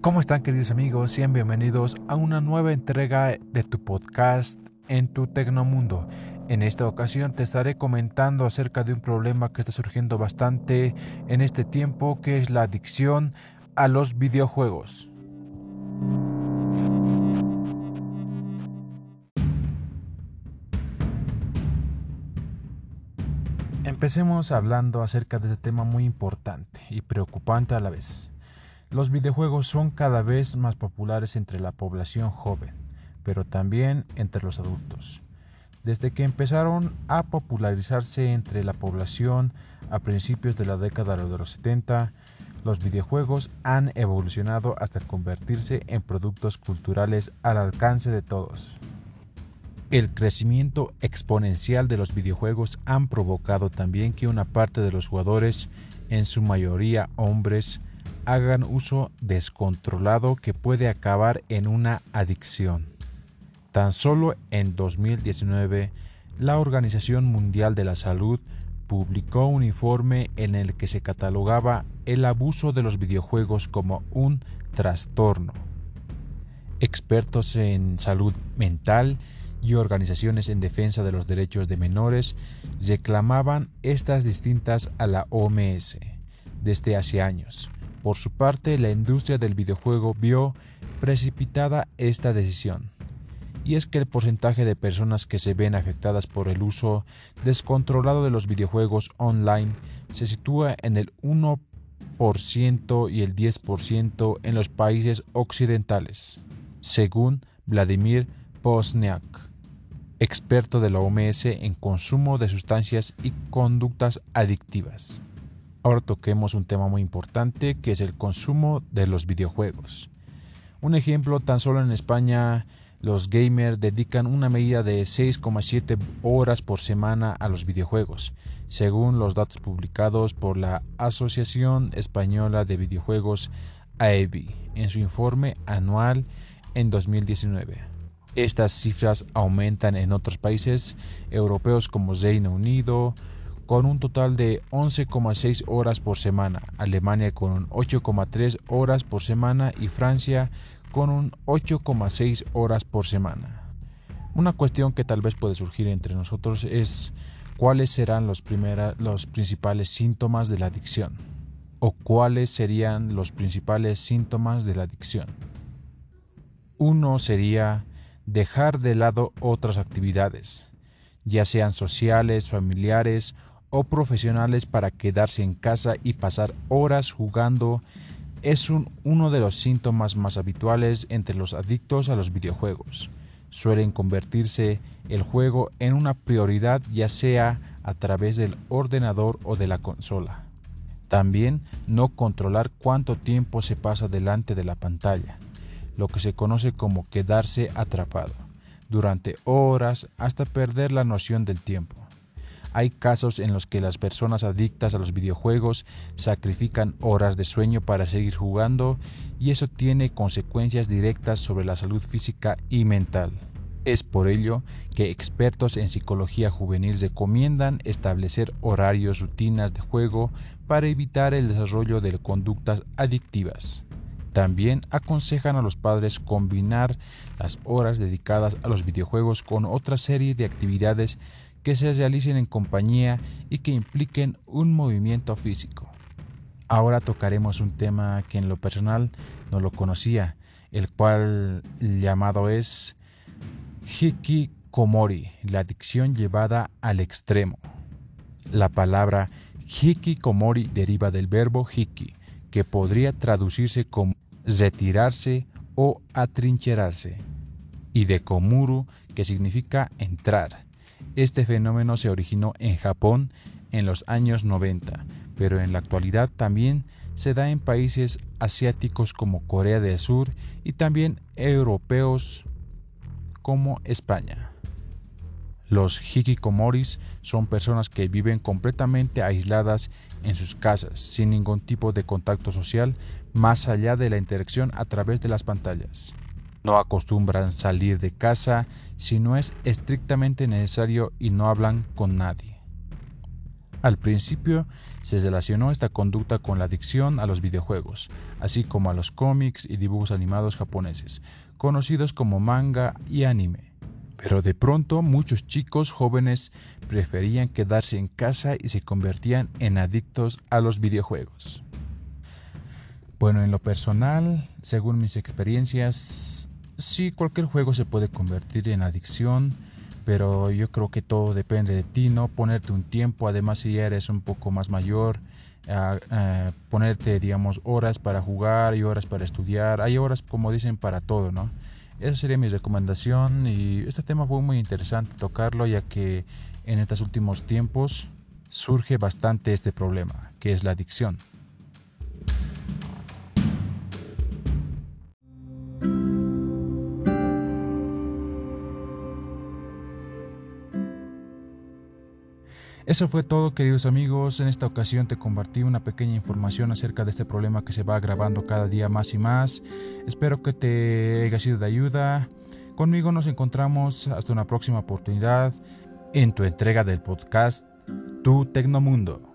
¿Cómo están queridos amigos? Sean bienvenidos a una nueva entrega de tu podcast en tu Tecnomundo. En esta ocasión te estaré comentando acerca de un problema que está surgiendo bastante en este tiempo, que es la adicción a los videojuegos. Empecemos hablando acerca de este tema muy importante y preocupante a la vez. Los videojuegos son cada vez más populares entre la población joven, pero también entre los adultos. Desde que empezaron a popularizarse entre la población a principios de la década de los 70, los videojuegos han evolucionado hasta convertirse en productos culturales al alcance de todos. El crecimiento exponencial de los videojuegos han provocado también que una parte de los jugadores, en su mayoría hombres, hagan uso descontrolado que puede acabar en una adicción. Tan solo en 2019, la Organización Mundial de la Salud publicó un informe en el que se catalogaba el abuso de los videojuegos como un trastorno. Expertos en salud mental y organizaciones en defensa de los derechos de menores reclamaban estas distintas a la OMS desde hace años. Por su parte, la industria del videojuego vio precipitada esta decisión. Y es que el porcentaje de personas que se ven afectadas por el uso descontrolado de los videojuegos online se sitúa en el 1% y el 10% en los países occidentales, según Vladimir Posniak, experto de la OMS en consumo de sustancias y conductas adictivas. Ahora toquemos un tema muy importante que es el consumo de los videojuegos. Un ejemplo, tan solo en España los gamers dedican una medida de 6,7 horas por semana a los videojuegos, según los datos publicados por la Asociación Española de Videojuegos AEBI en su informe anual en 2019. Estas cifras aumentan en otros países europeos como Reino Unido, con un total de 11,6 horas por semana, Alemania con 8,3 horas por semana y Francia con un 8,6 horas por semana. Una cuestión que tal vez puede surgir entre nosotros es cuáles serán los, los principales síntomas de la adicción o cuáles serían los principales síntomas de la adicción. Uno sería dejar de lado otras actividades, ya sean sociales, familiares o profesionales para quedarse en casa y pasar horas jugando es uno de los síntomas más habituales entre los adictos a los videojuegos. Suelen convertirse el juego en una prioridad ya sea a través del ordenador o de la consola. También no controlar cuánto tiempo se pasa delante de la pantalla, lo que se conoce como quedarse atrapado, durante horas hasta perder la noción del tiempo. Hay casos en los que las personas adictas a los videojuegos sacrifican horas de sueño para seguir jugando y eso tiene consecuencias directas sobre la salud física y mental. Es por ello que expertos en psicología juvenil recomiendan establecer horarios rutinas de juego para evitar el desarrollo de conductas adictivas. También aconsejan a los padres combinar las horas dedicadas a los videojuegos con otra serie de actividades que se realicen en compañía y que impliquen un movimiento físico. Ahora tocaremos un tema que en lo personal no lo conocía, el cual llamado es hikikomori, la adicción llevada al extremo. La palabra hikikomori deriva del verbo hiki, que podría traducirse como retirarse o atrincherarse, y de komuru, que significa entrar este fenómeno se originó en Japón en los años 90, pero en la actualidad también se da en países asiáticos como Corea del Sur y también europeos como España. Los hikikomoris son personas que viven completamente aisladas en sus casas, sin ningún tipo de contacto social más allá de la interacción a través de las pantallas. No acostumbran salir de casa si no es estrictamente necesario y no hablan con nadie. Al principio se relacionó esta conducta con la adicción a los videojuegos, así como a los cómics y dibujos animados japoneses, conocidos como manga y anime. Pero de pronto muchos chicos jóvenes preferían quedarse en casa y se convertían en adictos a los videojuegos. Bueno, en lo personal, según mis experiencias, sí, cualquier juego se puede convertir en adicción, pero yo creo que todo depende de ti, ¿no? Ponerte un tiempo, además si ya eres un poco más mayor, ponerte, digamos, horas para jugar y horas para estudiar. Hay horas, como dicen, para todo, ¿no? Esa sería mi recomendación y este tema fue muy interesante tocarlo ya que en estos últimos tiempos surge bastante este problema, que es la adicción. Eso fue todo queridos amigos, en esta ocasión te compartí una pequeña información acerca de este problema que se va agravando cada día más y más. Espero que te haya sido de ayuda. Conmigo nos encontramos hasta una próxima oportunidad en tu entrega del podcast Tu Tecnomundo.